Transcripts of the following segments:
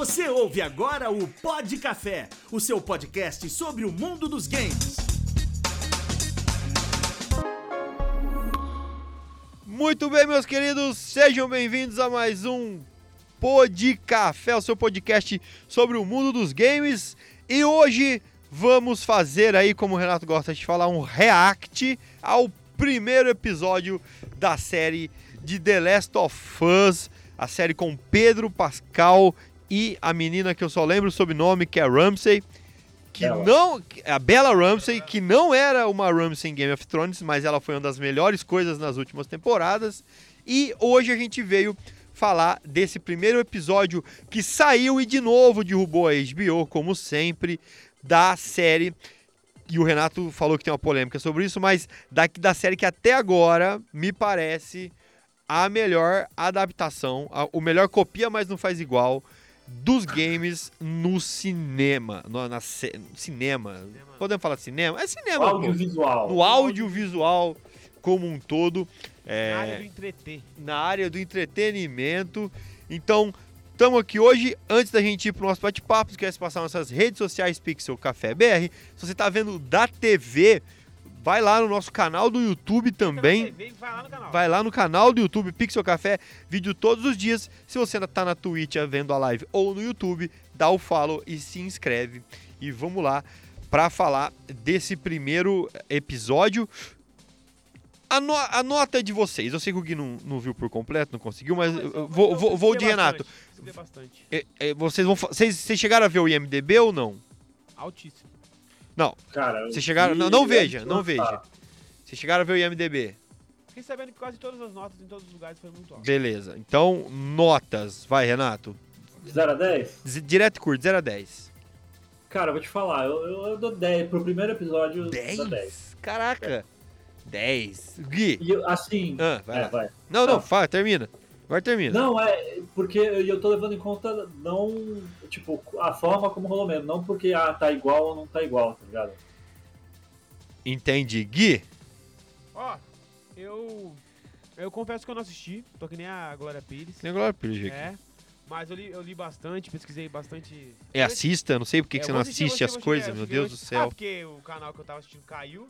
Você ouve agora o Pod Café, o seu podcast sobre o mundo dos games. Muito bem, meus queridos, sejam bem-vindos a mais um Pod Café, o seu podcast sobre o mundo dos games. E hoje vamos fazer aí, como o Renato gosta de falar, um react ao primeiro episódio da série de The Last of Us, a série com Pedro Pascal e a menina que eu só lembro o sobrenome, que é Ramsey, que Bella. não, a Bella Ramsey, que não era uma Ramsey em Game of Thrones, mas ela foi uma das melhores coisas nas últimas temporadas. E hoje a gente veio falar desse primeiro episódio que saiu e de novo derrubou a HBO, como sempre, da série. E o Renato falou que tem uma polêmica sobre isso, mas da, da série que até agora me parece a melhor adaptação, a- o melhor copia, mas não faz igual dos games no cinema, no, na ce- cinema. Podemos falar de cinema? É cinema. pô. Audiovisual. No audiovisual como um todo, Na é, área do entreter. na área do entretenimento. Então, estamos aqui hoje. Antes da gente ir pro nosso bate-papo, esquece de passar nossas redes sociais Pixel Café BR. Se você tá vendo da TV, vai lá no nosso canal do YouTube também. Vai lá no canal. Vai lá no canal do YouTube Pixel Café, vídeo todos os dias. Se você ainda tá na Twitch vendo a live ou no YouTube, dá o follow e se inscreve. E vamos lá para falar desse primeiro episódio. A, no- a nota de vocês, eu sei que o Gui não, não viu por completo, não conseguiu, mas eu- eu vou, vou, vou de Renato. Bastante. É, é, vocês vão, vocês, vocês chegaram a ver o IMDB ou não? Altíssimo. Não, Cara, Vocês chegaram- não, não veja, não veja. vocês chegaram a ver o IMDB. Fiquei sabendo que quase todas as notas em todos os lugares foi muito alto. Beleza, então notas, vai Renato. De 0 a 10? Z- Direto e curto, 0 a 10. Cara, eu vou te falar, eu, eu, eu dou 10. Pro primeiro episódio, eu 10? dou 10. Caraca. 10. Gui. E eu, assim. Ah, vai é, lá. vai. Não, não, Ah. fala, termina. Agora termina. Não, é porque eu tô levando em conta não. Tipo, a forma como rolou mesmo. Não porque ah, tá igual ou não tá igual, tá ligado? Entendi. Gui. Ó, eu. Eu confesso que eu não assisti, tô que nem a Glória Pires. Tem agora aqui. É. Mas eu li, eu li bastante, pesquisei bastante. É, assista, não sei por que, É, que você não assistir, assiste vou as assistir, coisas, vou meu assistir, Deus do assistir. Ah, céu. porque o canal que eu tava assistindo caiu.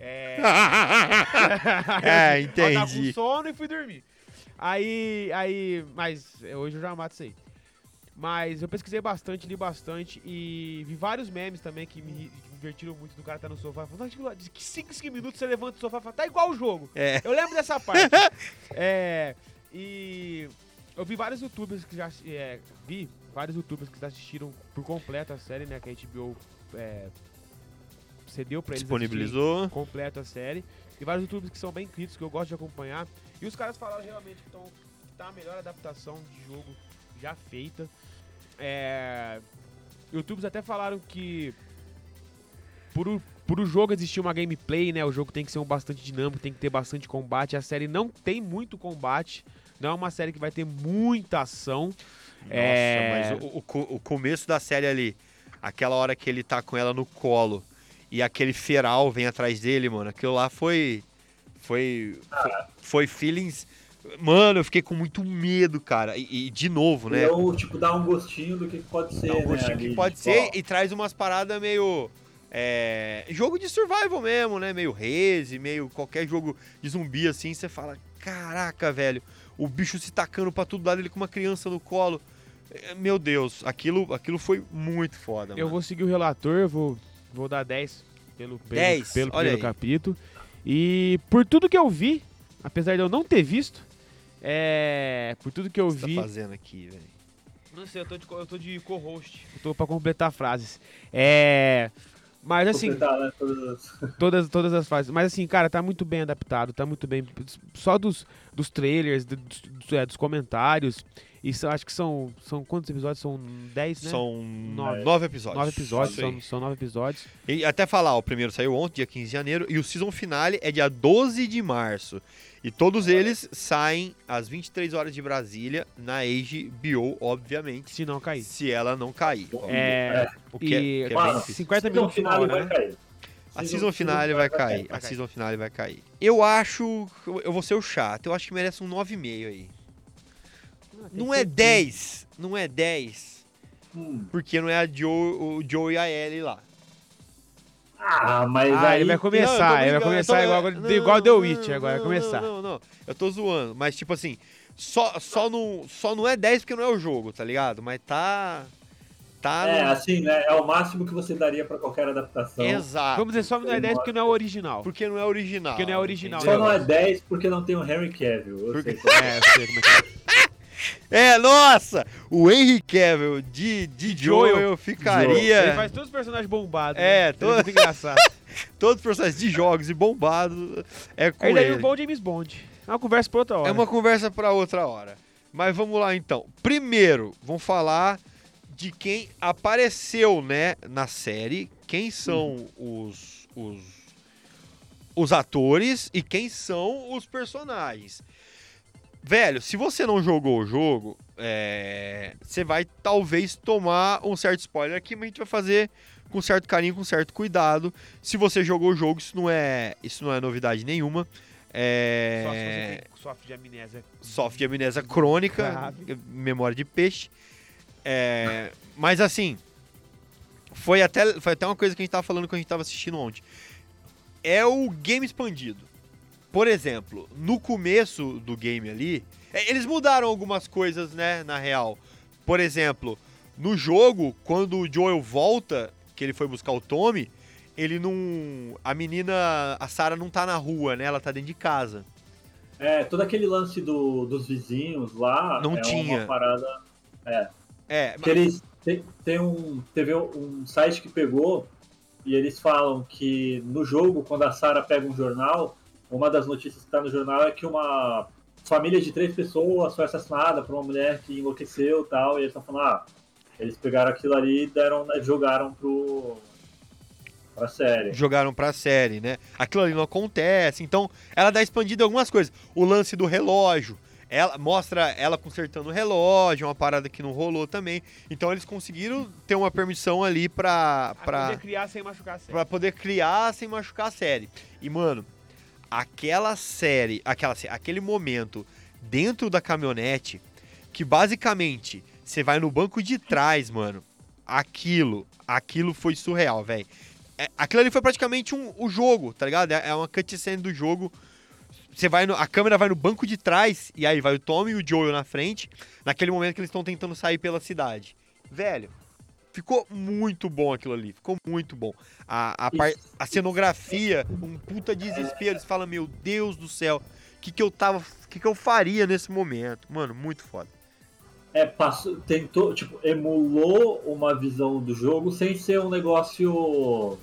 É. é, Eu tava com entendi. sono e fui dormir. Aí, aí, mas é, hoje eu já mato isso aí. Mas eu pesquisei bastante, li bastante e vi vários memes também que me, que me divertiram muito do cara tá no sofá. Falando, "Nossa, de que 5, 5 minutos você levanta do sofá e fala, tá igual o jogo. É. Eu lembro dessa parte. é, e eu vi vários youtubers que já é, vi vários youtubers que já assistiram por completo a série, né? Que a HBO é, cedeu pra eles Disponibilizou. completo a série. E vários youtubers que são bem críticos, que eu gosto de acompanhar. E os caras falaram realmente que, tão, que tá a melhor adaptação de jogo já feita. É, youtubers até falaram que por o, por o jogo existir uma gameplay, né? O jogo tem que ser um bastante dinâmico, tem que ter bastante combate. A série não tem muito combate. Não é uma série que vai ter muita ação. Nossa, É. mas o, o o começo da série ali, aquela hora que ele tá com ela no colo e aquele feral vem atrás dele, mano, aquilo lá foi. Foi. Foi, foi feelings. Mano, eu fiquei com muito medo, cara. E, e de novo, né? Então, tipo, dá um gostinho do que pode ser. Dá um né, gostinho ali, que pode tipo, ser ó, e traz umas paradas meio. é, jogo de survival mesmo, né? Meio Reze, meio qualquer jogo de zumbi assim. Você fala: caraca, velho, o bicho se tacando pra todo lado, ele com uma criança no colo. É, Meu Deus, aquilo, aquilo foi muito foda, Eu mano. vou seguir o relator, eu vou, vou dar 10 pelo, pelo, 10, pelo primeiro aí. capítulo. E por tudo que eu vi, apesar de eu não ter visto, é. Por tudo que eu O que você vi. tá fazendo aqui, velho? Não sei, eu tô de, eu tô de co-host. Eu tô pra completar frases. É. Mas assim, completar, né, todas as- todas, todas as fases. Mas assim, cara, tá muito bem adaptado, tá muito bem. Só dos, dos trailers, do- dos, dos, é, dos comentários. Isso acho que são. São quantos episódios? São 10, né? São Nove. nove episódios. nove episódios. São, são nove episódios. E até falar, o primeiro saiu ontem, dia 15 de janeiro, e o season finale é dia 12 de março. E todos eles saem às 23 horas de Brasília, na HBO, obviamente, Se não cair. se ela não cair. É. O que é, E que é difícil. 50 Season minutos finale final, vai né? cair. A season finale vai cair. A season finale vai cair. Eu acho. Eu vou ser o chato. Eu acho que merece um 9,5 aí. Ah, Não é ser 10. Não é 10. Hum. Porque não é a Joe, o Joe e a Ellie lá. Ah, mas Ah, aí. ele vai Não, começar, tô ele vai começar tô- igual, não, igual The não, Witch, agora vai não, começar. Não, não, não, eu tô zoando, mas tipo assim, só, só, não, só não é 10 porque não é o jogo, tá ligado? Mas tá. Tá. É, no- assim, né? É o máximo que você daria pra qualquer adaptação. Exato. Vamos dizer só não é 10 porque não é o original. Porque não é original. Porque não é original. Só não é 10 porque não tem o Henry Cavill. Eu sei como é. É, eu sei como é que é. É, nossa! O Henry Cavill de, de Joel, Joel. ficaria. Ele faz todos os personagens bombados. É, né? Ele é engraçado. Todos os processos de jogos e bombados é com daí ele. um bom James Bond. É uma conversa pra outra hora. É uma conversa pra outra hora. Mas vamos lá então. Primeiro, vamos falar de quem apareceu, né, na série, quem são os, os os atores e quem são os personagens. Velho, se você não jogou o jogo, é, você vai talvez tomar um certo spoiler aqui, mas a gente vai fazer com certo carinho, com certo cuidado. Se você jogou o jogo, isso não é, isso não é novidade nenhuma. É, Só se você tem, sofre de amnésia. sofre de amnésia crônica, Grave. memória de peixe. É, mas assim, foi até, foi até uma coisa que a gente tava falando quando a gente tava assistindo ontem. É o game expandido. Por exemplo, no começo do game ali, é, eles mudaram algumas coisas, né, na real. Por exemplo, no jogo, quando o Joel volta, que ele foi buscar o Tommy, ele não. A menina, a Sarah não tá na rua, né? Ela tá dentro de casa. É, todo aquele lance do, dos vizinhos lá. Não é tinha. Uma parada. É, Que eles. Tem, tem um. Teve um site que pegou e eles falam que no jogo, quando a Sarah pega um jornal, uma das notícias que tá no jornal é que uma família de três pessoas foi assassinada por uma mulher que enlouqueceu e tal. E eles estão falando, ah, eles pegaram aquilo ali e deram, né, jogaram pro. pra série. jogaram pra série, né? Aquilo ali não acontece. Então, ela dá expandida em algumas coisas. O lance do relógio. Ela mostra ela consertando o relógio, uma parada que não rolou também. Então eles conseguiram ter uma permissão ali pra, Pra pra, poder criar sem machucar a série. pra poder criar sem machucar a série. E, mano, aquela série, aquela, aquele momento dentro da caminhonete, que basicamente você vai no banco de trás, mano. Aquilo, aquilo foi surreal, velho. É, aquilo ali foi praticamente um, o jogo, tá ligado? É, é uma cutscene do jogo. Você vai no, a câmera vai no banco de trás e aí vai o Tommy e o Joel na frente, naquele momento que eles estão tentando sair pela cidade. Velho, ficou muito bom aquilo ali, ficou muito bom. A, a, par- a cenografia, um puta desespero. Você fala, meu Deus do céu, o que, que eu tava. O que, que eu faria nesse momento? Mano, muito foda. É, passou, tentou, tipo, emulou uma visão do jogo sem ser um negócio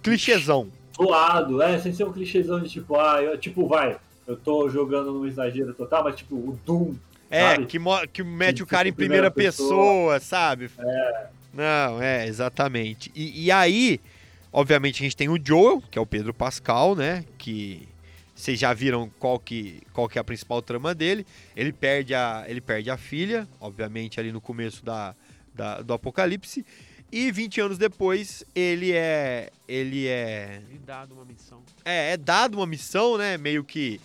Clichêzão. zoado, é, sem ser um clichêzão de tipo, ah, eu, tipo, vai, eu tô jogando num exagero total, mas tipo, o Doom, É, Sabe? que, que mete Que o cara em primeira primeira pessoa, sabe? Não, é, exatamente. E, e aí, obviamente, a gente tem o Joel, que é o Pedro Pascal, né? Que vocês já viram qual que, qual que é a principal trama dele. Ele perde a, ele perde a filha, obviamente, ali no começo da, da- do apocalipse. E 20 anos depois, ele é. Ele é. Dado uma missão. É, é dado uma missão, né? Meio que.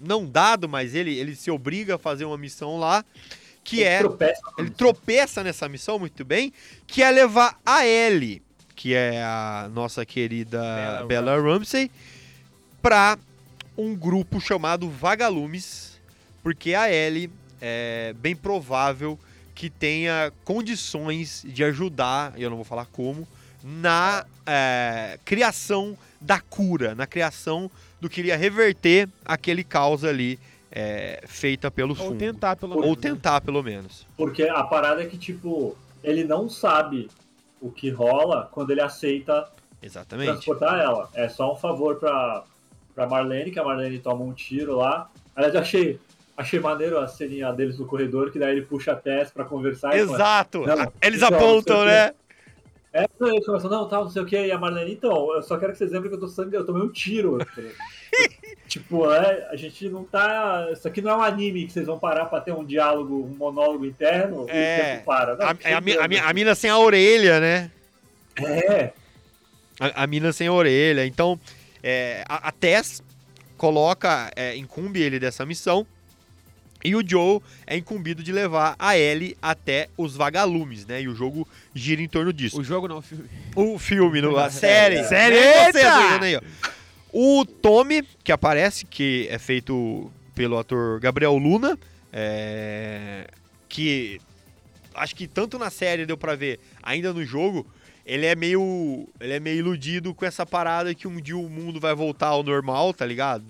Não dado, mas ele, ele se obriga a fazer uma missão lá. Que ele é. tropeça Ele tropeça nessa missão muito bem, que é levar a Ellie, que é a nossa querida Bella Bella Ramsey, pra um grupo chamado Vagalumes, porque a Ellie é bem provável que tenha condições de ajudar, eu não vou falar como, na é, criação da cura, na criação do que iria reverter aquele caos ali é, feita pelo Ou fungo. tentar, pelo Ou menos. né? tentar, pelo menos. Porque a parada é que, tipo, ele não sabe o que rola quando ele aceita Exatamente. transportar ela. É só um favor pra, pra Marlene, que a Marlene toma um tiro lá. Aliás, eu achei, achei maneiro a ceninha deles no corredor, que daí ele puxa a Tess pra conversar. e fala, Exato. Não, A- Eles apontam, né? É, ele começa, não, tal, não sei o que, e a Marlene, então, eu só quero que vocês lembrem que eu tô sangue, eu tomei um tiro. tipo, é, a gente não tá. Isso aqui não é um anime que vocês vão parar pra ter um diálogo, um monólogo interno É. e o tempo para. Não, A, a, mi- a mi- a mina sem a orelha, né? É, A, a mina sem a orelha. Então, é, a, a Tess coloca, é, incumbe ele dessa missão. E o Joe é incumbido de levar a Ellie até os vagalumes, né? E o jogo gira em torno disso. O jogo não, o filme. O filme, no, a série. Série, Né? Você, aí, ó. O Tommy, que aparece, que é feito pelo ator Gabriel Luna, é, que acho que tanto na série deu pra ver, ainda no jogo, ele é meio ele é meio iludido com essa parada que um dia o mundo vai voltar ao normal, tá ligado?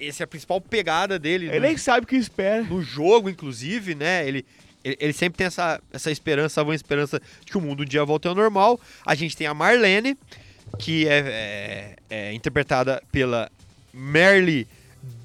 Essa é a principal pegada dele. Ele no- nem sabe o que espera. no jogo, inclusive, né? Ele, ele, ele sempre tem essa, essa esperança, essa esperança de que o mundo um dia volte ao normal. A gente tem a Marlene, que é, é- é interpretada pela Merle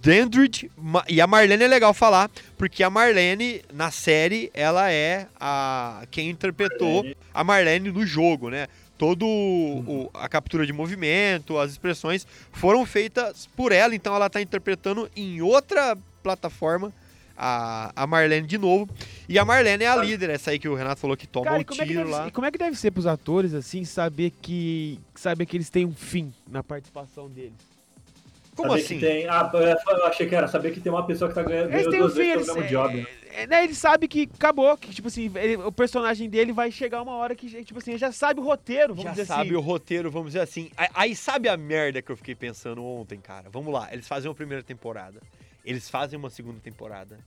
Dandridge. E a Marlene é legal falar, porque a Marlene, na série, ela é a quem interpretou Marlene. a Marlene no jogo, né? Todo o- a captura de movimento, as expressões foram feitas por ela, então ela tá interpretando em outra plataforma a, a Marlene de novo. E a Marlene é a líder, essa aí que o Renato falou que toma Cara, o como é, tiro deve, lá. e como é que deve ser pros atores, assim, saber que. saber que eles têm um fim na participação deles? Como saber assim? Que tem, ah, eu achei que era saber que tem uma pessoa que tá ganhando Eles têm um fim, vezes eles, mesmo job. né? é, é, né, ele sabe que acabou, que, tipo assim, ele- o personagem dele vai chegar uma hora que, tipo assim, ele já sabe o roteiro, vamos Já dizer sabe assim. o roteiro, vamos dizer assim. Aí- Aí sabe a merda que eu fiquei pensando ontem, cara? Vamos lá, eles fazem uma primeira temporada. Eles fazem uma segunda temporada.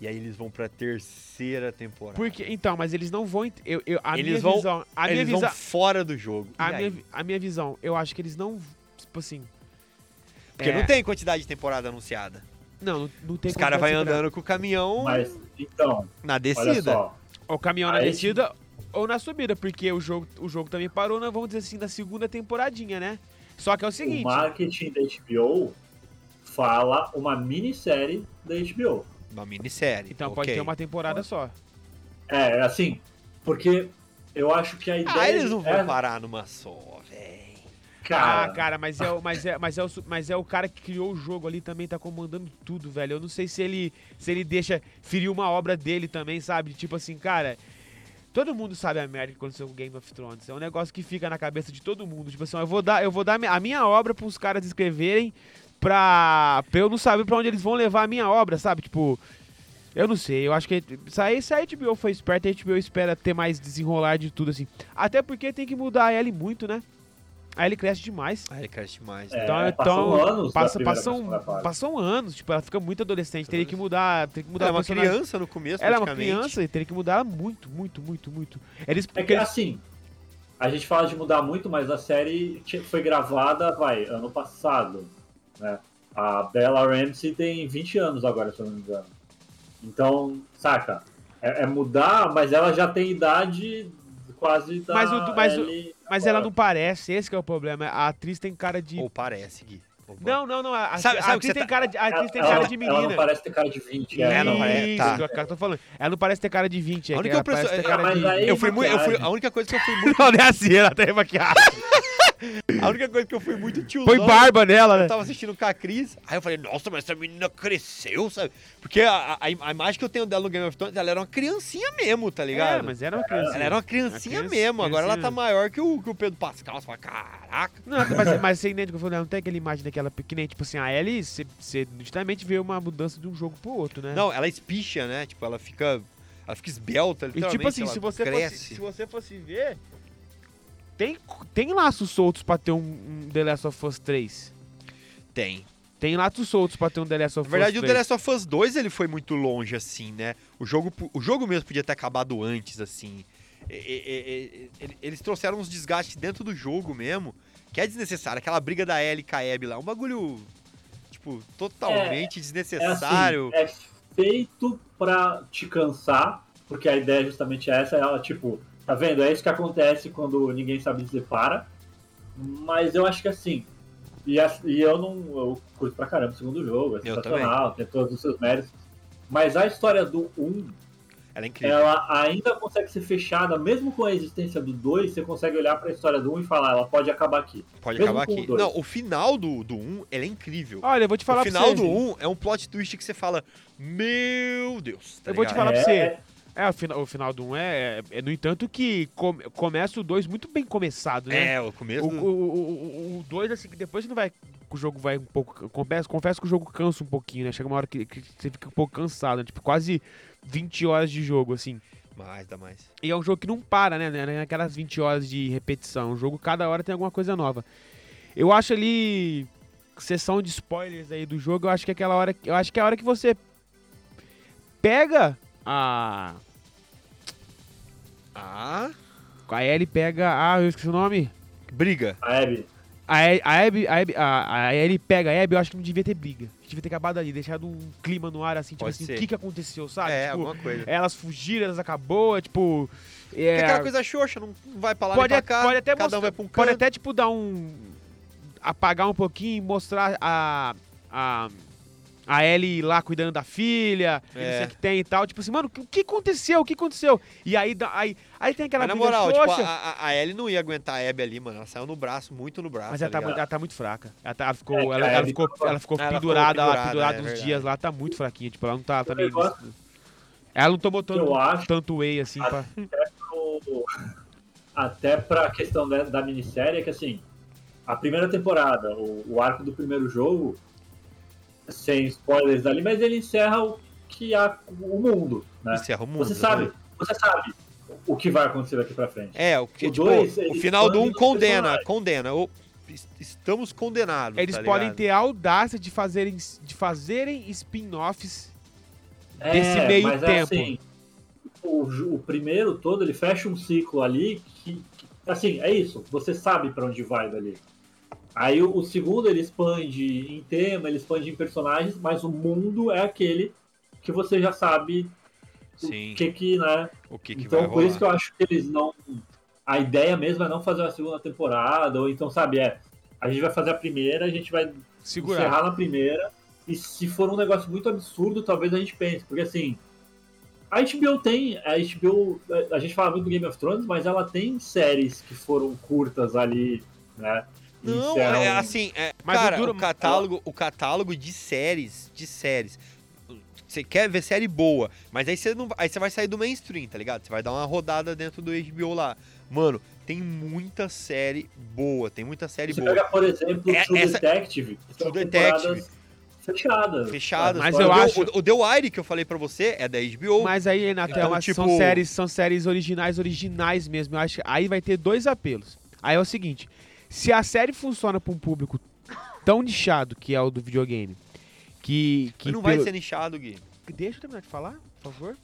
E aí eles vão pra terceira temporada. Porque, então, mas eles não vão. Eu, eu, a Eles minha vão- visão. A minha eles visão. vão fora do jogo. A minha, a minha visão, eu acho que eles não. Tipo assim. Porque é, não tem quantidade de temporada anunciada. Não, não, tem Os caras segurar. andando com o caminhão Mas, então, na descida. O caminhão na Aí descida ou na subida, porque o jogo, o jogo também parou, na, vamos dizer assim, na segunda temporadinha, né? Só que é o seguinte. O marketing da HBO fala uma minissérie da HBO. Uma minissérie. Então pode ok. ter uma temporada só. É, assim, porque eu acho que a ideia. Ah, eles não vão é, parar numa só. Cara, ah, cara, mas é, o, mas, é, mas, é o, mas é o cara que criou o jogo ali também, tá comandando tudo, velho. Eu não sei se ele, se ele deixa ferir uma obra dele também, sabe? Tipo assim, cara. Todo mundo sabe a merda que aconteceu com Game of Thrones. É um negócio que fica na cabeça de todo mundo. Tipo assim, eu vou dar, eu vou dar a minha obra pros caras escreverem pra, pra eu não saber pra onde eles vão levar a minha obra, sabe? Tipo, eu não sei. Eu acho que se a, se a HBO foi esperta, a HBO espera ter mais desenrolar de tudo, assim. Até porque tem que mudar a Ellie muito, né? A Ellie cresce demais. Ah, ele cresce demais. É, né? Então, passam então anos da passa, passam, passam anos, tipo, ela fica muito adolescente, teria que mudar, teria que mudar Ela é o uma criança no começo, Ela é uma criança e teria que mudar muito, muito, muito, muito. Eles, É porque que eles- assim, a gente fala de mudar muito, mas a série foi gravada, vai, ano passado. Né? A Bella Ramsey tem 20 anos agora, se eu não me engano. Então, saca? É, é mudar, mas ela já tem idade quase da Mas o- mas o- Ellie mas ela não parece, esse que é o problema. A atriz tem cara de. Ou parece, Gui. Não, não, não. A, Sabe- a sabe atriz que tem tá- cara de, a atriz tem Ela- cara de Ela não menina. parece ter cara de 20. É, não não. parece, Isso, tá. que eu tô falando. Ela não parece ter cara de 20, é A que única ela pessoa- cara de... aí- Eu fui muito, eu fui, a única coisa que eu fui muito, Não, não é assim, ela tem maquiagem. A única coisa que eu fui muito tiozão. Põe barba nela, né? Eu tava assistindo com a Cris, aí eu falei, nossa, mas essa menina cresceu, sabe? Porque a, a, a imagem que eu tenho dela no Game of Thrones, ela era uma criancinha mesmo, tá ligado? É, mas era uma criança. Ela era uma criancinha mesmo, agora ela tá criancinha. maior que o, que o Pedro Pascal. Você fala, caraca. Não, mas, mas você entende que eu falei, não tem aquela imagem daquela pequena, tipo assim, a Ellie, você, você nitidamente vê uma mudança de um jogo pro outro, né? Não, ela espicha, né? Tipo, ela fica. Ela fica esbelta, E tipo assim, se você, cresce. fosse, se você fosse ver, tem, tem laços soltos pra ter um, um The Last of Us 3. Tem. Tem laços soltos pra ter um The Last Na of verdade, Us o 3. The Last of Us 2 ele foi muito longe, assim, né? O jogo, o jogo mesmo podia ter acabado antes, assim. E- e- e- e- Eles trouxeram uns desgastes dentro do jogo mesmo, que é desnecessário. Aquela briga da Ellie com a Abby lá, um bagulho, tipo, totalmente É desnecessário. assim, é feito pra te cansar, porque a ideia justamente é essa, ela, tipo, tá vendo? É isso que acontece quando ninguém sabe dizer para. Mas eu acho que assim, e, a- e eu não eu curto pra caramba o segundo jogo, é sensacional, tem todos os seus méritos. Mas a história do 1, Ela é incrível. ela ainda consegue ser fechada, mesmo com a existência do 2, você consegue olhar pra história do 1 e falar, ela pode acabar aqui. Pode mesmo acabar aqui. o. Não, o final do, do 1, ele é incrível. Olha, eu vou te falar o pra final você. do 1 é um plot twist que você fala, meu Deus. tá Eu vou te ligado? falar pra É, você. É, o final, o final do 1 é, é, é, no entanto, que come- começa o 2 muito bem começado, né? É, o começo. O, do- o, o, o 2, assim, que depois não vai o jogo vai um pouco. Confesso, confesso que o jogo cansa um pouquinho, né? Chega uma hora que, que você fica um pouco cansado, né? Tipo, quase 20 horas de jogo, assim. Mais, dá mais. E é um jogo que não para, né? né? Aquelas 20 horas de repetição. Um jogo, cada hora tem alguma coisa nova. Eu acho ali. Sessão de spoilers aí do jogo, eu acho que é aquela hora. Eu acho que é a hora que você pega a. Ah, A Ellie pega. Ah, eu esqueci o nome. briga. A Abby. A Ellie, a, Abby, a, Abby, a, a Ellie pega a Abby, eu acho que não devia ter briga. Devia ter acabado ali, deixado um clima no ar assim, tipo Pode assim, ser. o que que aconteceu, sabe? é, Tipo, alguma coisa. elas fugiram, elas acabou, é, tipo. Porque É, aquela coisa xoxa, não vai pra lá pode, nem pra cá, pode até cada mostrar, um vai pra um pode canto. até tipo dar um apagar um pouquinho e mostrar a a a Ellie lá cuidando da filha, e não É. sei o que tem e tal, tipo assim, mano, o que aconteceu? O que aconteceu? E aí aí, aí tem aquela Mas na moral, tipo, a, a- a Ellie não ia aguentar a Abby ali, mano. Ela saiu no braço, muito no braço. mas ela tá, muito- ela tá muito fraca. Ela, tá- ela ficou, É, ela, a ela ficou, ela ficou Ela ficou pendurada, lá, pendurada, pendurada é uns verdade. dias lá, tá muito fraquinha, tipo, ela não tá, tá meio... Ela não tomou tanto, acho tanto whey assim pra... o- até pra questão da, da minissérie é que assim, a primeira temporada, o, o arco do primeiro jogo, sem spoilers dali, mas ele encerra o que há o mundo, né? Encerra o mundo. Você sabe, né? você sabe o que vai acontecer daqui pra frente. É, o que, O tipo, dois, o final do um condena, condena. O- est- estamos condenados. Eles tá podem ligado? ter a audácia de fazerem, de fazerem spin-offs É, desse meio mas é tempo. assim, o, o primeiro todo, ele fecha um ciclo ali que, que- assim, é isso, você sabe pra onde vai dali. Aí o, o segundo, ele expande em tema, ele expande em personagens, mas o mundo é aquele que você já sabe Sim, o que que, né? o que, que então, por rolar. isso que eu acho que eles não... A ideia mesmo é não fazer uma segunda temporada, ou então, sabe, é... A gente vai fazer a primeira, a gente vai segurar. encerrar na primeira. E se for um negócio muito absurdo, talvez a gente pense. Porque assim, a HBO tem. A HBO. A gente fala muito do Game of Thrones, mas ela tem séries que foram curtas ali, né? Não, encerram- é assim, é, Mas cara, o duro- o catálogo, o catálogo de séries, de séries. Você quer ver série boa, mas aí você não, aí você vai sair do mainstream, tá ligado? Você vai dar uma rodada dentro do HBO lá. Mano, tem muita série boa, tem muita série Você boa. pega, por exemplo, É- True essa- Detective. True Detective. Fechadas. Fechadas. Mas O eu The- acho- O, o The Wire que eu falei pra você é da HBO. Mas aí, Renato, é Então, uma- tipo- são, séries, são séries originais, originais mesmo. Eu acho que aí vai ter dois apelos. Aí é o seguinte: se a série funciona pra um público tão nichado que é o do videogame, que. que Mas não vai pelo- ser nichado, Gui. Deixa eu terminar de falar, por favor.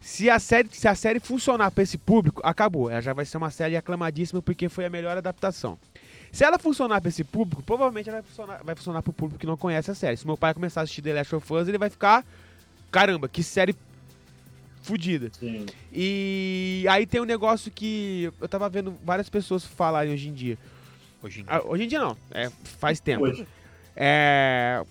Se a série, se a série funcionar pra esse público, acabou. Ela já vai ser uma série aclamadíssima porque foi a melhor adaptação. Se ela funcionar pra esse público, provavelmente ela vai funcionar, vai funcionar pro público que não conhece a série. Se meu pai começar a assistir The Last of Us, ele vai ficar. Caramba, que série fodida. Sim. E aí tem um negócio que eu tava vendo várias pessoas falarem hoje em dia. Hoje em Ah, dia. hoje em dia não, é, faz tempo. Hoje. É.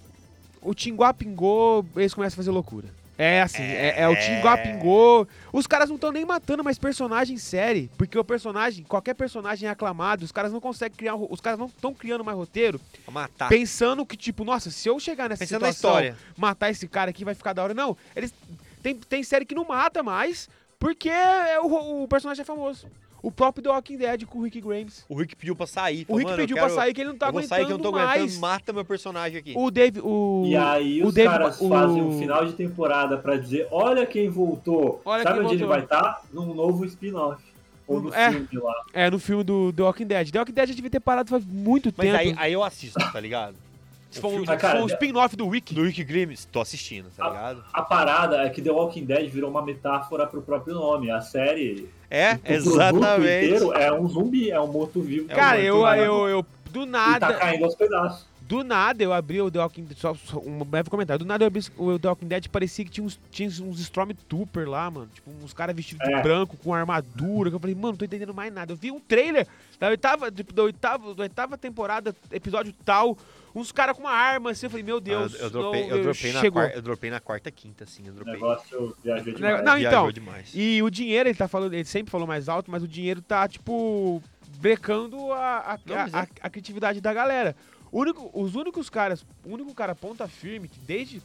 O Tinguá pingou, eles começam a fazer loucura. É assim, é, é o Tinguá pingou. Os caras não estão nem matando mais personagem série. Porque o personagem, qualquer personagem é aclamado, os caras não conseguem criar. um Os caras não estão criando mais roteiro matar. pensando que, tipo, nossa, se eu chegar nessa. Pensando situação, história. matar esse cara aqui vai ficar da hora. Não, eles. Tem, tem série que não mata mais, porque é o, o personagem é famoso. O próprio The Walking Dead com o Rick Grimes. O Rick pediu pra sair. O falou, Rick "Mano, eu pediu quero- pra sair que ele não tá eu vou aguentando sair que eu não tô mais. aguentando, mata meu personagem aqui. O Dave, o E aí o os Dave, caras o- fazem um final de temporada pra dizer, olha quem voltou. Olha Sabe quem onde ele voltou. vai estar? Num novo spin-off. Ou no É. filme lá. É, no filme do The Walking Dead. The Walking Dead já devia ter parado faz muito Mas tempo. aí, aí eu assisto, tá ligado? Se for um, filme- Ah, cara, um spin-off do Wiki. Do Rick Grimes, tô assistindo, tá Ah, ligado? A parada é que The Walking Dead virou uma metáfora pro próprio nome. A série, É, o exatamente. inteiro é um zumbi, é um morto-vivo. É um Cara, muito eu, nada. eu, eu, do E tá nada, caindo aos pedaços. do nada eu abri o The Walking Dead, só, só um breve comentário, do nada eu abri o The Walking Dead parecia que tinha uns, tinha uns Stormtrooper lá, mano, tipo, uns caras vestidos de É. branco, com armadura, que eu falei, mano, não tô entendendo mais nada. Eu vi um trailer da oitava, tipo, da oitava, da oitava temporada, episódio tal, uns caras com uma arma, assim, eu falei, meu Ah, Deus, eu, eu dropei, não, eu, dropei na chegou. quarta, eu dropei na quarta, quinta, assim, eu O dropei. negócio viajou Não, demais. não, Viajou então, demais. E o dinheiro, ele tá falando, ele sempre falou mais alto, mas o dinheiro tá, tipo, brecando a, a, Não, a, é. a- a criatividade da galera. O único, os únicos caras, o único cara ponta firme que desde,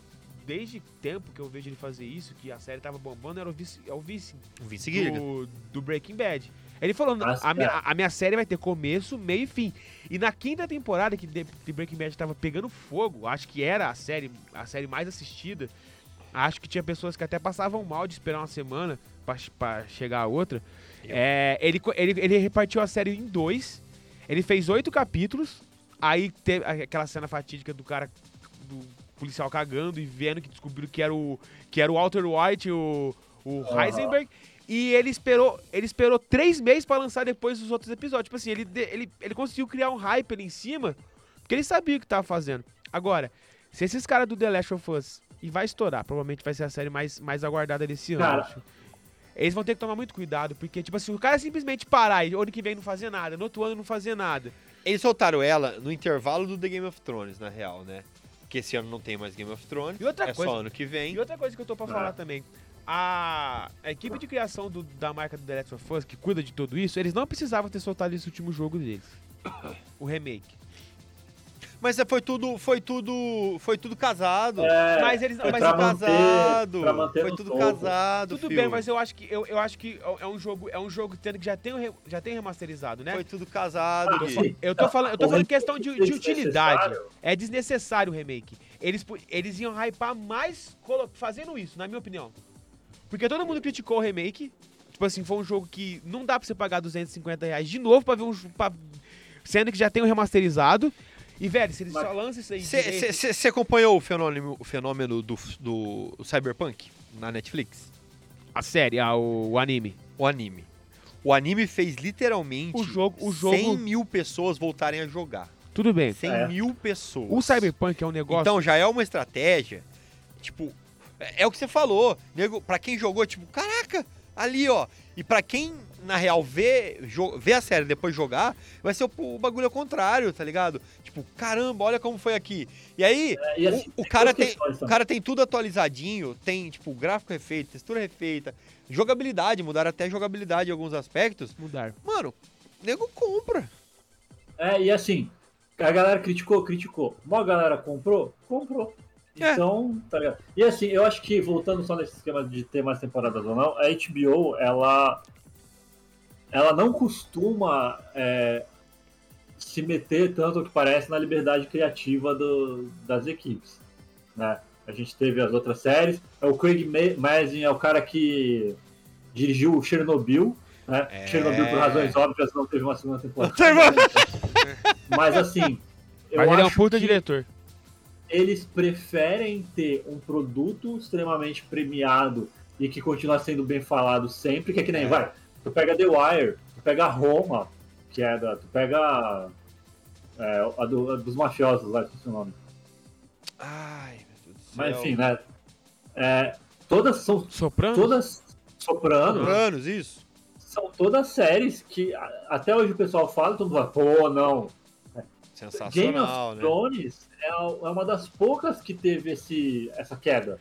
desde tempo que eu vejo ele fazer isso, que a série tava bombando, era o vice, é o vice O Vince Gilligan. do, do Breaking Bad. Ele falou, Ah, a, minha, é. a minha série vai ter começo, meio e fim. E na quinta temporada, que The, Breaking Bad tava pegando fogo, acho que era a série, a série mais assistida. Acho que tinha pessoas que até passavam mal de esperar uma semana pra, pra chegar a outra. É, ele, ele, ele repartiu a série em dois. Ele fez oito capítulos. Aí teve aquela cena fatídica do cara, do policial cagando e vendo que descobriram que era o, que era o Walter White, o, o. Heisenberg. E ele esperou, ele esperou três meses pra lançar depois os outros episódios. Tipo assim, ele, ele, ele conseguiu criar um hype ali em cima, porque ele sabia o que tava fazendo. Agora, se esses caras do The Last of Us, e vai estourar, provavelmente vai ser a série mais, mais aguardada desse ano. Cara. acho. Eles vão ter que tomar muito cuidado, porque, tipo assim, o cara simplesmente parar e ano que vem não fazer nada, no outro ano não fazer nada. Eles soltaram ela no intervalo do The Game of Thrones, na real, né? Porque esse ano não tem mais Game of Thrones. E outra é coisa- só ano que vem. E outra coisa que eu tô pra Ah. falar também. A, equipe de criação do- da marca do The Last of Us, que cuida de tudo isso, eles não precisavam ter soltado esse último jogo deles. O remake. Mas é, foi tudo, foi tudo, foi tudo casado. É, Mas eles- é mas pra Foi manter- casado. pra manter foi tudo topo. casado, Tudo filho. bem, mas eu acho que eu, eu acho que é um jogo, é um jogo tendo que já tem, já tem remasterizado, né? Foi tudo casado. Ah, sim. Eu tô falando, eu tô O falando questão de, é de utilidade. desnecessário. É desnecessário o remake. Eles, eles iam hypar mais fazendo isso, na minha opinião. Porque todo mundo criticou o remake. Tipo assim, foi um jogo que não dá pra você pagar 250 reais de novo pra ver um jogo. pra- Sendo que já tem um remasterizado. E, velho, se eles Mas- só lançam isso aí. Você acompanhou o fenômeno, o fenômeno do, do Cyberpunk na Netflix? A série, ah, o, o anime. O anime. O anime fez literalmente O jogo- o jogo- 100 mil pessoas voltarem a jogar. Tudo bem. 100 É. mil pessoas. O Cyberpunk é um negócio. Então já é uma estratégia, tipo, é, é o que você falou, nego, pra quem jogou, tipo, caraca, ali ó, e pra quem na real vê, vê a série depois jogar, vai ser o, o bagulho ao contrário, tá ligado? Tipo, caramba, olha como foi aqui. E aí, É, e assim, o, o cara tem, o cara tem tudo atualizadinho, tem, tipo, gráfico refeito, textura refeita, jogabilidade, mudaram até jogabilidade em alguns aspectos. Mudar. Mano, nego compra. É, e assim, a galera criticou, criticou. Mas a galera comprou? Comprou. É. Então, tá ligado? E assim, eu acho que, voltando só nesse esquema de ter mais temporadas ou não, a HBO, ela, ela não costuma é, se meter tanto, que parece, na liberdade criativa do- das equipes. Né? A gente teve as outras séries. É O Craig Ma- Mazin é o cara que dirigiu o Chernobyl. Né? É. Chernobyl, por razões óbvias, não teve uma segunda temporada. Mas assim, eu Mas ele é um puta que diretor. Eles preferem ter um produto extremamente premiado e que continua sendo bem falado sempre, que é que nem, É. vai, tu pega The Wire, tu pega Roma, que é da, tu pega é, a, do- a dos mafiosos lá, esqueci o nome. Ai, meu Deus do céu. Mas enfim, né, é, todas são, Soprano? todas soprano, Anos, isso. são todas séries que a- até hoje o pessoal fala, todo mundo fala, pô, não, Game Sensacional, of né? Thrones é uma das poucas que teve esse, essa queda.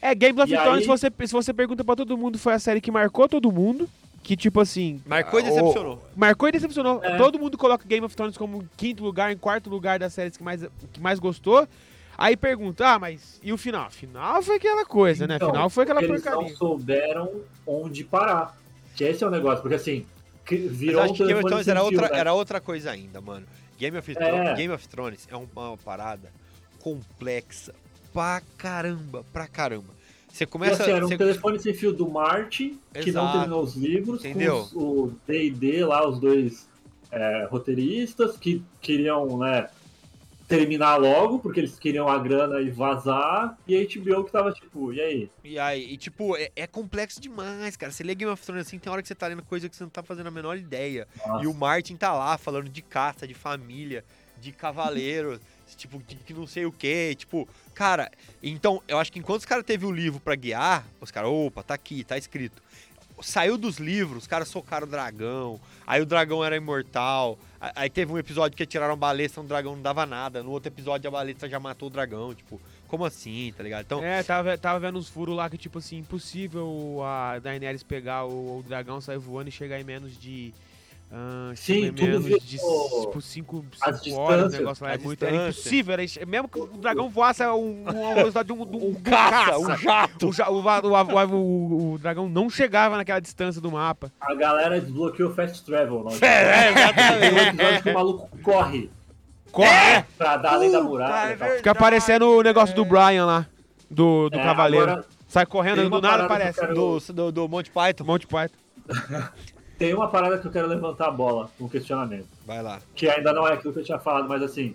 É, Game of E Thrones, aí- se, você, se você pergunta pra todo mundo, foi a série que marcou todo mundo. Que, tipo assim. Marcou e o- decepcionou. Marcou e decepcionou. É. Todo mundo coloca Game of Thrones como quinto lugar, em quarto lugar das séries que mais, que mais gostou. Aí pergunta, ah, mas e o final? Final foi aquela coisa, né? Então, Final foi aquela eles porcaria. não souberam onde parar. Que esse é o negócio, porque assim, Mas virou acho um que Game of Thrones era outra, né? era outra coisa ainda, mano. Game of, É. Thrones, Game of Thrones é uma parada complexa pra caramba, pra caramba. Você começa... assim, era um você- telefone sem fio do Martin, que não terminou os livros, Entendeu? com os- o D&D lá, os dois é, roteiristas, que queriam, né, terminar logo, porque eles queriam a grana e vazar, e a HBO que tava tipo, e aí? E aí, e, tipo, é, é complexo demais, cara. Você lê Game of Thrones assim, tem hora que você tá lendo coisa que você não tá fazendo a menor ideia. Nossa. E o Martin tá lá falando de caça, de família, de cavaleiro, tipo, de que não sei o que, tipo, cara, então, eu acho que enquanto os caras teve o livro pra guiar, os caras, opa, tá aqui, tá escrito. Saiu dos livros, os caras socaram o dragão, aí o dragão era imortal, aí teve um episódio que tiraram a balestra, um dragão não dava nada, no outro episódio a balestra já matou o dragão, tipo, como assim, tá ligado? Então, É, tava, tava vendo uns furos lá que, tipo assim, impossível a Daenerys pegar o, o dragão, sair voando e chegar em menos de Ah, Sim, tudo menos de tipo 5 as horas, o negócio lá é muito. Era distância. impossível, era, imp- mesmo que o dragão voasse a um, uma velocidade de um, de um, Um um caça, um jato. O, o, o, a- o- o- o dragão não chegava naquela distância do mapa. A galera desbloqueou o Fast Travel. Não? É, Tem um exatamente. episódio que o maluco corre Corre! pra dar além da muralha. é. Fica parecendo o negócio do Brian lá, do, do É, cavaleiro. agora, Sai correndo, do nada aparece. quero- Do, do, do Monty Python. Monte Python. Tem uma parada que eu quero levantar a bola, um questionamento. Vai lá. Que ainda não é aquilo que eu tinha falado, mas assim.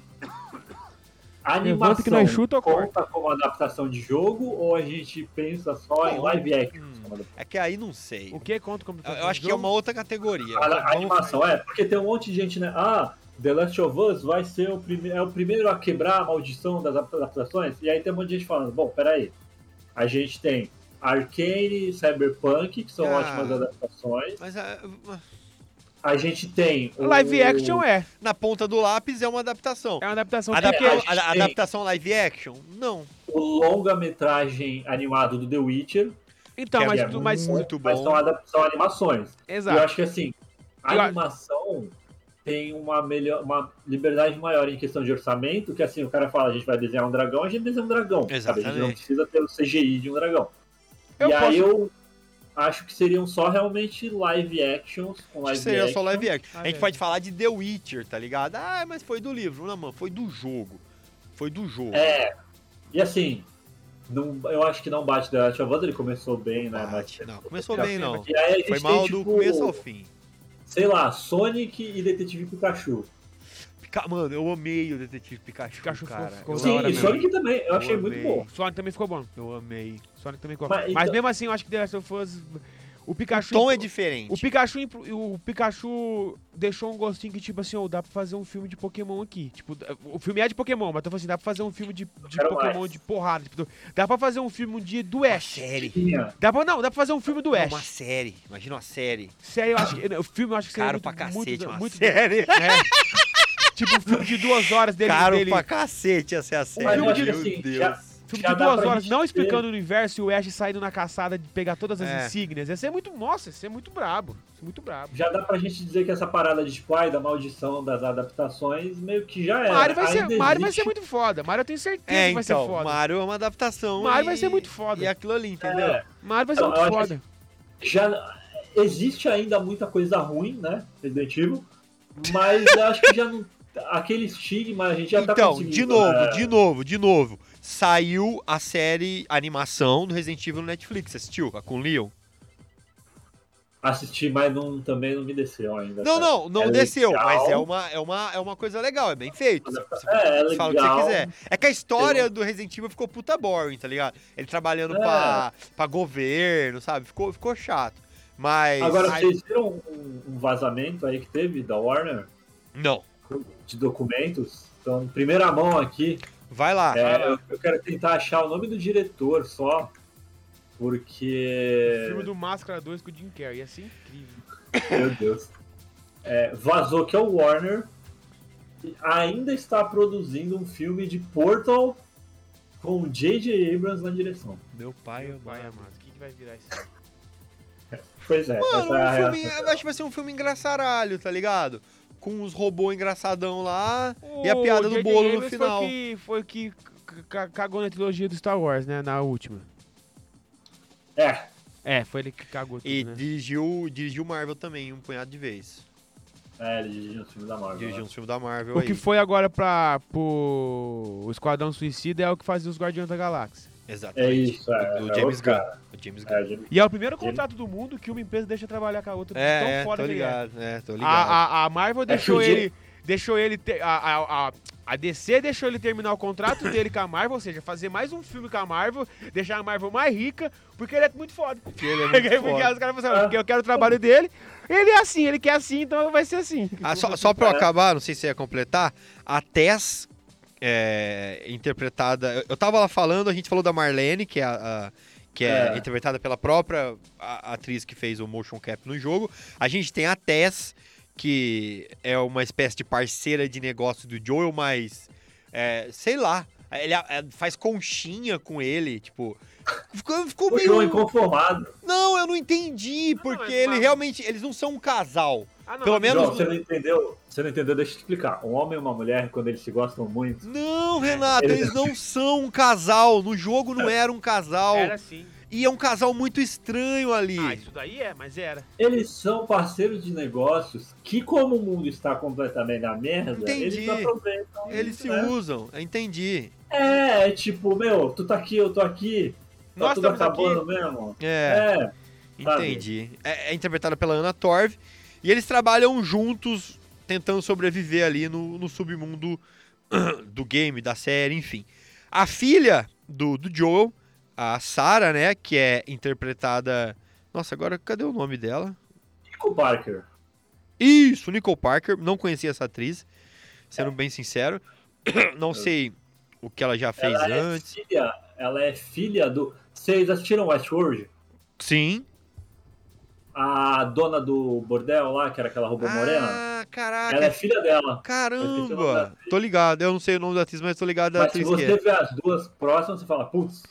A animação que nós chuta ou conta como adaptação de jogo ou a gente pensa só em live action? hum, adaptação? É que aí não sei. O que conta como Eu, eu acho que é uma outra categoria. A, a Vamos- animação é, porque tem um monte de gente, né? Ah, The Last of Us vai ser o, prime é o primeiro a quebrar a maldição das adaptações. E aí tem um monte de gente falando, bom, peraí. A gente tem Arcane e Cyberpunk, que são Ah. ótimas adaptações. Mas ah, A gente tem. o- Live action é. na ponta do lápis é uma adaptação. É uma adaptação Adapta- porque a gente a- a- adaptação live action? Não. o longa-metragem animado do The Witcher. Então, Que mas, é tu- mas muito Mas bom. são, adap- são animações. E eu exato. acho que assim, a Eu a- animação tem uma, melhor, uma liberdade maior em questão de orçamento, que assim, o cara fala, a gente vai desenhar um dragão, a gente desenha um dragão. Sabe? A gente não Exatamente. precisa ter o CGI de um dragão. Eu e aí posso- eu acho que seriam só realmente live actions com live seria action. só live action. Ah, a gente é. pode falar de The Witcher, tá ligado? Ah, mas foi do livro. Não, mano, foi do jogo. Foi do jogo. É. E assim, não, eu acho que não bate The Last of Us, ele começou bem, né? Bate. Não, começou bem, não. E aí a gente Foi tem, mal tipo, do começo ao fim. Sei lá, Sonic e Detetive Pikachu. Pica- Mano, eu amei o Detetive Pikachu, Pikachu ficou- cara. ficou Eu Sim, e mesmo. Sonic também, eu achei Eu muito bom. Sonic também ficou bom. Eu amei. Sonic também ficou Mas, Mas, então- mesmo assim, eu acho que The Last of Us. O O Pikachu. tom é diferente. O Pikachu, o Pikachu deixou um gostinho que, tipo assim, ó, dá pra fazer um filme de Pokémon aqui. Tipo, o filme é de Pokémon, mas tô falando assim, dá pra fazer um filme de, de Pokémon mais. de porrada. Tipo, dá pra fazer um filme um dia do Uma Ash. série. Tinha. Dá pra, não, dá pra fazer um filme do Ash. Uma série. Imagina uma série. Sério, eu acho que. O filme eu acho que seria Caro muito, pra muito, cacete, uma muito, série. É. tipo, um filme de duas horas dele. Caro dele pra cacete essa é a série. Mas eu Meu acho que Deus. assim, já- Filme Já de duas horas, não ter- explicando o universo e o Ash saindo na caçada de pegar todas as É. insígnias. Ia ser muito. Nossa, ia ser muito brabo. Ser muito brabo. Já dá pra gente dizer que essa parada de tipo, ai, da maldição das adaptações, meio que já era. Mario vai, ser, Mario vai ser muito foda. Mario eu tenho certeza É, que vai ser então, foda. Mario é uma adaptação. Mario e- vai ser muito foda. E aquilo ali, entendeu? É, Mario vai ser Então, muito foda. já existe ainda muita coisa ruim, né? Resident Evil. Mas eu acho que já não. Aquele estigma a gente já tá Então, conseguindo. de novo, né, de novo, de novo. Saiu a série animação do Resident Evil no Netflix. Assistiu? A com Leon? Assistir, mas não, também não me desceu ainda. Não, cara. não, não É desceu, legal. mas é uma, é, uma, é uma coisa legal, é bem feito. Você, você É, é fala o que você legal. quiser. É que a história do Resident Evil ficou puta boring, tá ligado? Ele trabalhando É. pra, pra governo, sabe? Ficou, ficou chato. Mas. Agora, Ai, vocês viram um, um vazamento aí que teve da Warner Não. De documentos? Então, primeira mão aqui, Vai lá. é, vai lá. eu, eu quero tentar achar o nome do diretor só, O filme porque. do Máscara 2 com o Jim Carrey. Ia ser incrível. Meu Deus. É, vazou que é o Warner e ainda está produzindo um filme de Portal com o J.J. Abrams na direção. Meu pai, Meu pai amado. O que, que vai virar isso? Pois é, Mano, essa é um filme, acho que vai ser um filme engraçaralho, tá ligado? Com os robôs engraçadão lá. E a O piada do bolo no final. Foi que, foi que cagou na trilogia do Star Wars, né? Na última. É, É, foi ele que cagou tudo, E né? dirigiu, dirigiu Marvel também, um punhado de vezes. é, ele dirigiu os filmes da Marvel. Dirigiu né? uns filmes da Marvel O aí. que foi agora pra, pro o Esquadrão Suicida é o que fazia os Guardiões da Galáxia. É Exatamente. isso, é. Do é James outro Gunn. James Gunn. É, James- E é o primeiro contrato do mundo que uma empresa deixa trabalhar com a outra. É, tão é, foda tô que é. ligado. É, tô ligado. A, a, a Marvel deixou ele. Deixou ele. Ter, a, a, a, a DC deixou ele terminar o contrato dele com a Marvel, ou seja, fazer mais um filme com a Marvel, deixar a Marvel mais rica, porque ele é muito foda. Porque ele é Porque muito os foda. caras falam assim, porque eu quero o trabalho dele, ele é assim, ele quer assim, então vai ser assim. Ah, só, só pra eu acabar, não sei se você ia completar, a Tess, é, interpretada... Eu, eu tava lá falando, a gente falou da Marlene, que é, a, a- que é, É. interpretada pela própria a- atriz que fez o motion cap no jogo. A gente tem a Tess, que é uma espécie de parceira de negócio do Joel, mas... é, sei lá, ele é, faz conchinha com ele, tipo... Ficou, ficou meio... inconformado. Não, eu não entendi, Não, porque mas- ele mas- realmente. Eles não são um casal. Ah, não, Pelo menos- João, você não entendeu? Você não entendeu? Deixa eu te explicar. Um homem e uma mulher, quando eles se gostam muito, Não, Renato, Eles- eles não são um casal. No jogo não era um casal. Era sim. E é um casal muito estranho ali. Ah, isso daí é, mas era. eles são parceiros de negócios que, como o mundo está completamente na merda, Entendi. eles aproveitam. Eles isso, se né? usam, entendi. É, é tipo, meu, tu tá aqui, eu tô aqui. Tá Nós tudo estamos acabando aqui. mesmo. É, É, entendi. É, é interpretada pela Ana Torv. E eles trabalham juntos, tentando sobreviver ali no, no submundo do game, da série, enfim. A filha do, do Joel, a Sarah, né, que é interpretada... Nossa, agora cadê o nome dela? Nico Parker. Isso, Nicole Parker. Não conhecia essa atriz, sendo bem sincero. Não sei o que ela já fez Ela é antes. filha, ela é filha do. Vocês assistiram Westworld? Sim. A dona do bordel lá, que era aquela robô morena. Ah, caraca. Ela é filha dela. Caramba! Tô ligado. Eu não sei o nome da atriz, mas tô ligado da Mas se atriz que você é. vê as duas próximas, você fala, putz.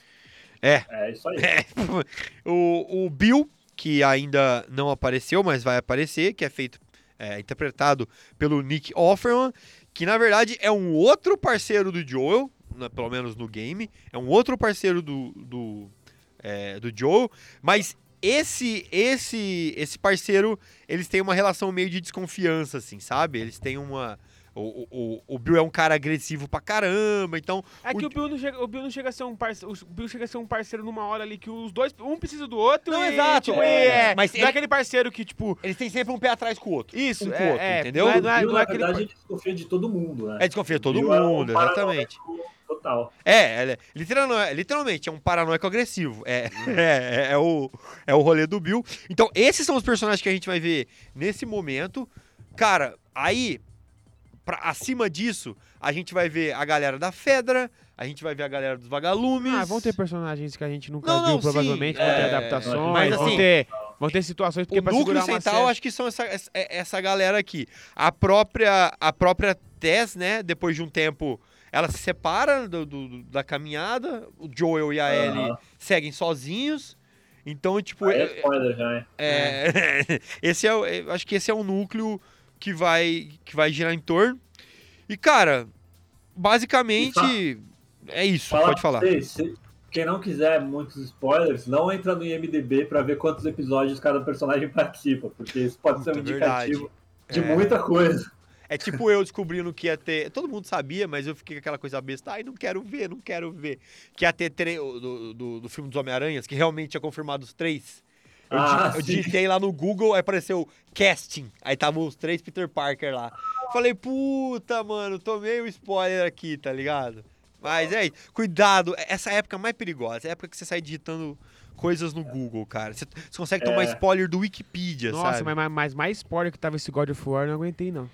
É. É isso aí. É. o, o Bill, que ainda não apareceu, mas vai aparecer, que é feito, é, interpretado pelo Nick Offerman, que na verdade é um outro parceiro do Joel, na- pelo menos no game, é um outro parceiro do, do, é, do Joel, mas esse esse esse parceiro, eles têm uma relação meio de desconfiança, assim, sabe? Eles têm uma... O, o, o Bill é um cara agressivo pra caramba, então É que O- o Bill, não chega, o Bill não chega a ser um parceiro. O Bill chega a ser um parceiro numa hora ali que os dois. Um precisa do outro. Não, e, exato, Tipo, é, é, mas não é ele- aquele parceiro que, tipo. eles têm sempre um pé atrás com o outro. Isso, um com é, o outro, é, entendeu? Não é, O não é, Bill, não na é aquele. verdade, desconfia de todo mundo, né? É desconfia de todo Bill é um mundo, exatamente. paranoico Total. É, é- literalmente, literalmente é um paranoico agressivo. É, é, é, o, é o rolê do Bill. Então, esses são os personagens que a gente vai ver nesse momento. Cara, aí, pra, acima disso, a gente vai ver a galera da Fedra, a gente vai ver a galera dos vagalumes. Ah, vão ter personagens que a gente nunca Não, viu, não, provavelmente. sim, vão ter é, adaptações, mas vão, assim, ter, vão ter situações porque O pra núcleo central, série... acho que são essa, essa, essa galera aqui. A própria, a própria Tess, né, depois de um tempo, ela se separa do, do- da caminhada. O Joel e a Ellie seguem sozinhos. Então, tipo, é é- spoiler já, hein? é, esse é, o- eu acho que esse é um núcleo que vai, que vai girar em torno. E, cara, basicamente, é isso. Falar pode falar. pra vocês, se- quem não quiser muitos spoilers, não entra no IMDB pra ver quantos episódios cada personagem participa, porque isso pode ser um verdade. indicativo de É. muita coisa. É tipo eu descobrindo que ia ter. Todo mundo sabia, mas eu fiquei com aquela coisa besta. Ai, não quero ver, não quero ver. Que ia ter tre- do, do, do filme dos Homem-Aranhas, que realmente tinha confirmado os três. Eu, Ah, eu digitei lá no Google, aí apareceu casting. Aí estavam os três Peter Parker lá. Falei, puta, mano, tomei o spoiler aqui, tá ligado? Mas é isso. Cuidado, essa é época mais perigosa. É a época que você sai digitando coisas no Google, cara. Você, você consegue tomar É. spoiler do Wikipedia, Nossa, sabe? mas, mas, mas mais spoiler que tava esse God of War, eu não aguentei, não.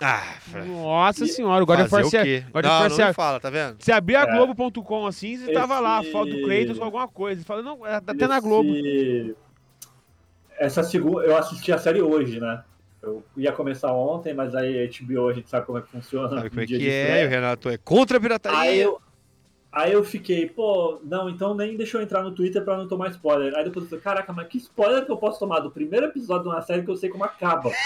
Ah, Nossa senhora, o God of War... se- of War não se- fala, tá vendo? Você abria a É. Globo.com assim, você tava lá, a foto do Esse- Kratos com alguma coisa. Você fala, não, é até na Globo. Esse- Essa segunda, eu assisti a série hoje, né? Eu ia começar ontem, mas aí a HBO a gente sabe como é que funciona. Sabe como é que é? O Renato é contra a pirataria. Aí eu, aí eu fiquei, pô, não, então nem deixa eu entrar no Twitter pra não tomar spoiler. Aí depois eu falei, caraca, mas que spoiler que eu posso tomar do primeiro episódio de uma série que eu sei como acaba?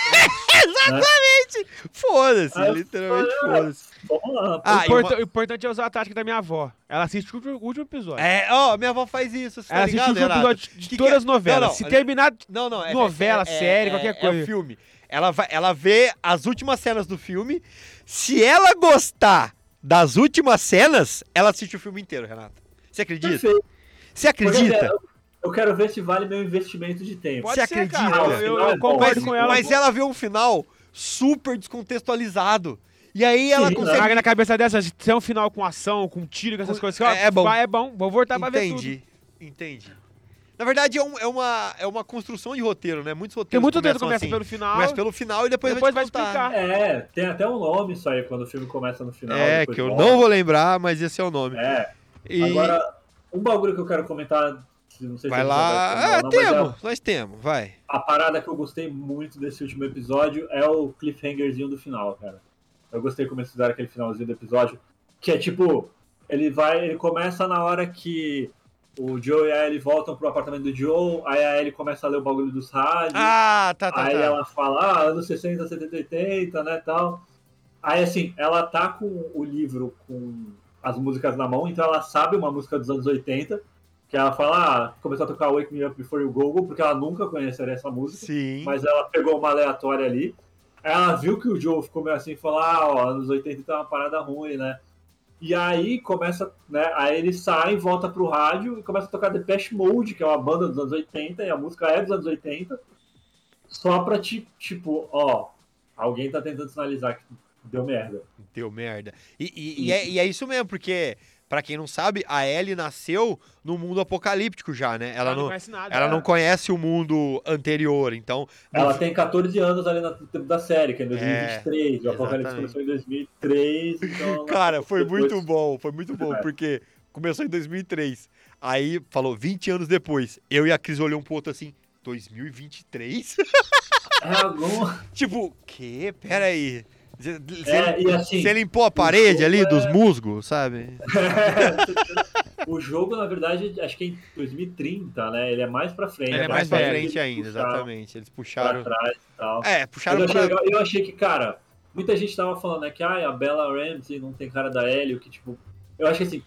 Foda-se, Aí eu literalmente falei, foda-se. Vamos lá. Ah, o, vou- importante é usar a tática da minha avó. Ela assiste o último, episódio. É, ó, minha avó faz isso, você tá Ela assiste o último episódio de Que todas que- as novelas. Não, não, Se é- terminar Não, não, é Novela, é- é- série, é- qualquer É coisa. o filme. Ela, vai, ela vê as últimas cenas do filme. Se ela gostar das últimas cenas, ela assiste o filme inteiro, Renato. Você acredita? Perfeito. Você acredita? Eu, eu quero ver se vale meu investimento de tempo. Pode Você ser, acredita? cara. Eu, eu- concordo mas, com ela. mas ela vê um final super descontextualizado. E aí ela Sim, consegue. Caga na cabeça dessa, se é um final com ação, com tiro, com essas coisas. é- é bom. Vai, é bom. Vou voltar pra ver tudo. Entendi, entendi. Na verdade, é, um- é uma, é uma construção de roteiro, né? Muitos Tem roteiros muito tempo que começa assim. pelo final. Começa pelo final e depois, Depois vai, vai explicar. É, tem até um nome isso aí quando o filme começa no final. É, que eu volta. não vou lembrar, mas esse é o nome. É, E agora, um bagulho que eu quero comentar, não sei vai se lá. Ah, não, mas é temos, nós temos, vai. a parada que eu gostei muito desse último episódio é o cliffhangerzinho do final, cara. Eu gostei como eles fizeram aquele finalzinho do episódio, que é tipo, ele vai, ele começa na hora que o Joe e a Ellie voltam pro apartamento do Joe, aí a Ellie começa a ler o bagulho dos rádios. Ah, tá, tá, aí tá. ela fala, ah, anos 60, 70, 80, né, tal. Aí, assim, ela tá com o livro com as músicas na mão, então ela sabe uma música dos anos 80, que ela fala, ah, começou a tocar Wake Me Up Before You Go, Go, porque ela nunca conheceria essa música, Sim. mas ela pegou uma aleatória ali. Aí ela viu que o Joe ficou meio assim e falou, ah, ó, anos 80 tá uma parada ruim, né? E aí começa, né? Aí ele sai, volta pro rádio e começa a tocar Depeche Mode, que é uma banda dos anos 80, e a música é dos anos 80, só pra ti, tipo, ó, alguém tá tentando sinalizar que deu merda. Deu merda. E, e- e é, e é isso mesmo, porque, pra quem não sabe, a Ellie nasceu no mundo apocalíptico já, né? Ela não, conhece nada. ela é. não conhece o mundo anterior, então. Ela tem 14 anos ali no tempo da série, que é em 2023. o Apocalipse começou em 2003. Então ela Cara, foi depois- muito bom, foi muito bom, É. porque começou em 2003. Aí falou 20 anos depois. Eu e a Cris olhamos um pro outro assim, 2023? É algum... tipo, que? Pera aí. Você, É, e assim, você limpou a parede ali é- dos musgos, sabe? o jogo, na verdade, acho que é em 2030, né? Ele é mais pra frente. Ele é né? mais pra frente ainda, puxaram exatamente. Eles Pra puxaram. trás e tal. É, puxaram eu, achei pra... eu achei que, cara, muita gente tava falando, né, que ah, a Bella Ramsey não tem cara da Ellie, o que, tipo... Eu acho que, assim,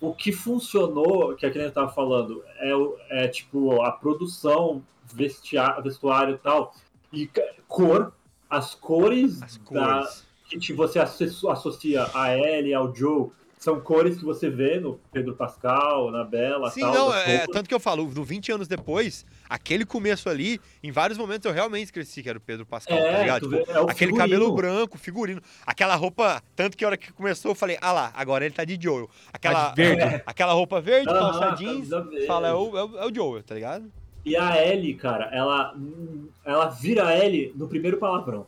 o que funcionou, que a gente tava falando, é, o- é tipo, a produção, vestia, vestuário e tal, e cor, as cores, As da, cores. que te- você asso- associa a Ellie, ao Joe, são cores que você vê no Pedro Pascal, na Bella Sim, tal. não, é, roupas. tanto que eu falo, do 20 anos depois, aquele começo ali, em vários momentos eu realmente esqueci que era o Pedro Pascal, tá É, ligado? tu Tipo, vê, é aquele figurino. cabelo branco, figurino, aquela roupa, tanto que a hora que começou eu falei, ah lá, agora ele tá de Joel. Aquela, Tá de verde. aquela roupa verde, Aham, calça jeans, verde. fala, é o, é, o, é o Joel, tá ligado? E a Ellie, cara, ela, ela vira a Ellie no primeiro palavrão.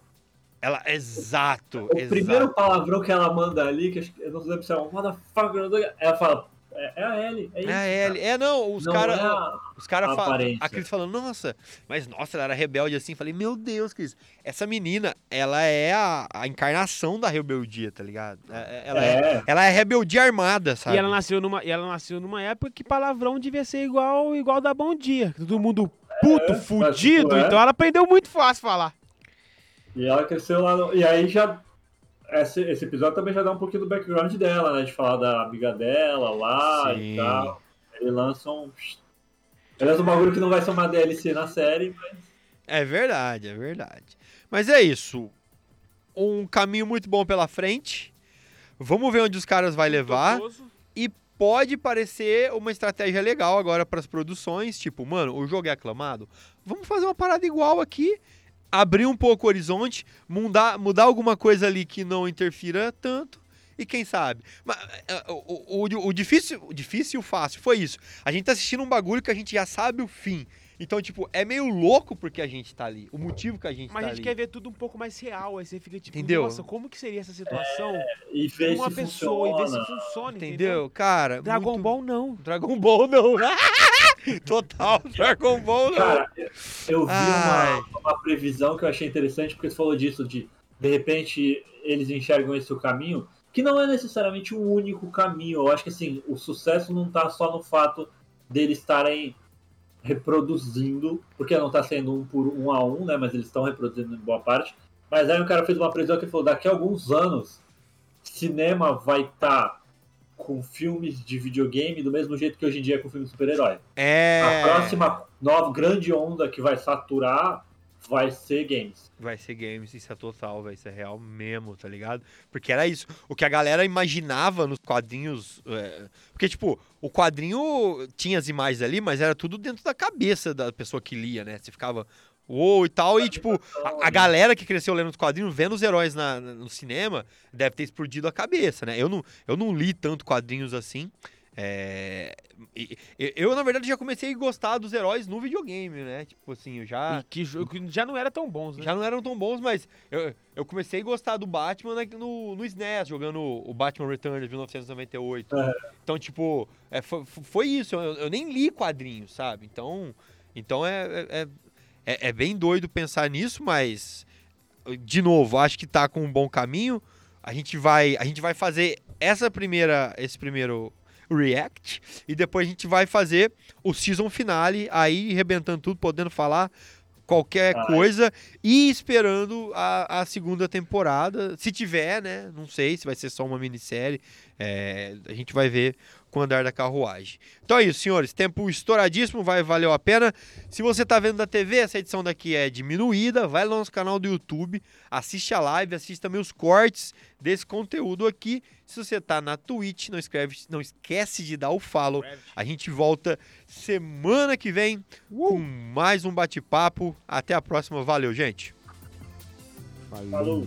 Ela, exato, O exato. primeiro palavrão que ela manda ali, que eu não lembro se é um motherfucker, ela fala, é, é a Ellie, é isso. É a cara. É, não, os caras. é a- Os caras a falam. A Cris falando, nossa, mas nossa, ela era rebelde assim. Falei, meu Deus, Cris, essa menina, ela é a, a encarnação da rebeldia, tá ligado? É- é- Ela é, É, ela é rebeldia armada, sabe? E ela nasceu numa, e ela nasceu numa época que palavrão devia ser igual igual da Bom Dia. Todo mundo puto, fudido. tipo, é. Então ela aprendeu muito fácil falar. e ela cresceu lá no... E aí já... Esse, esse episódio também já dá um pouquinho do background dela, né? De falar da amiga dela lá Sim. e tal. Ele lança um... Ele lança um bagulho que não vai ser uma DLC na série, mas... É verdade, é verdade. Mas é isso. Um caminho muito bom pela frente. Vamos ver onde os caras vai levar. E pode parecer uma estratégia legal agora para as produções, tipo, mano, o jogo é aclamado, vamos fazer uma parada igual aqui, abrir um pouco o horizonte, mudar, mudar alguma coisa ali que não interfira tanto. E quem sabe? Mas, é, o, o, o difícil, o difícil e o fácil foi isso. A gente tá assistindo um bagulho que a gente já sabe o fim. Então, tipo, é meio louco porque a gente tá ali. O motivo que a gente Mas tá a gente ali. quer ver tudo um pouco mais real. Aí você fica tipo, Entendeu? nossa, como que seria essa situação E com ver uma se pessoa e ver se funciona. funciona, entendeu? Entendeu? Cara. Dragon muito- Ball não. Dragon Ball não. Total, Dragon Ball não. Cara, eu vi Ai. uma, uma previsão que eu achei interessante, porque você falou disso, de de repente eles enxergam esse o caminho, que não é necessariamente o único caminho. Eu acho que assim, o sucesso não tá só no fato deles estarem reproduzindo, porque não tá sendo um por um a um, né? Mas eles estão reproduzindo em boa parte. Mas aí o cara fez uma previsão que falou: daqui a alguns anos, cinema vai estar com filmes de videogame do mesmo jeito que hoje em dia é com filme de super-herói. É. A próxima nova grande onda que vai saturar vai ser games. Vai ser games, isso é total, vai ser real mesmo, tá ligado? Porque era isso. O que a galera imaginava nos quadrinhos. é, Porque, tipo, o quadrinho tinha as imagens ali, mas era tudo dentro da cabeça da pessoa que lia, né? Você ficava. Uou e tal, e tipo, a, a galera que cresceu lendo os quadrinhos, vendo os heróis na- no cinema, deve ter explodido a cabeça, né? Eu não, eu não li tanto quadrinhos assim. É, eu, na verdade, já comecei a gostar dos heróis no videogame, né? Tipo assim, eu já. E que, já não era tão bons, né? Já não eram tão bons, mas eu, eu comecei a gostar do Batman no, no SNES, jogando o Batman Returns de 1998. É. Então, tipo, é, foi, foi isso. Eu, eu nem li quadrinhos, sabe? Então, então é, é, é, é bem doido pensar nisso, mas, de novo, acho que tá com um bom caminho. A gente vai, a gente vai fazer essa primeira, esse primeiro... React. E depois a gente vai fazer o season finale, aí arrebentando tudo, podendo falar qualquer coisa e esperando a, a segunda temporada. Se tiver, né? Não sei se vai ser só uma minissérie. É, a gente vai ver com o andar da carruagem. Então é isso, senhores. Tempo estouradíssimo, vai valeu a pena. Se você tá vendo da TV, essa edição daqui é diminuída. Vai lá no nosso canal do YouTube, assiste a live, assiste também os cortes desse conteúdo aqui. Se você tá na Twitch, não, escreve, não esquece de dar o follow. A gente volta semana que vem com mais um bate-papo. Até a próxima. Valeu, gente. Falou.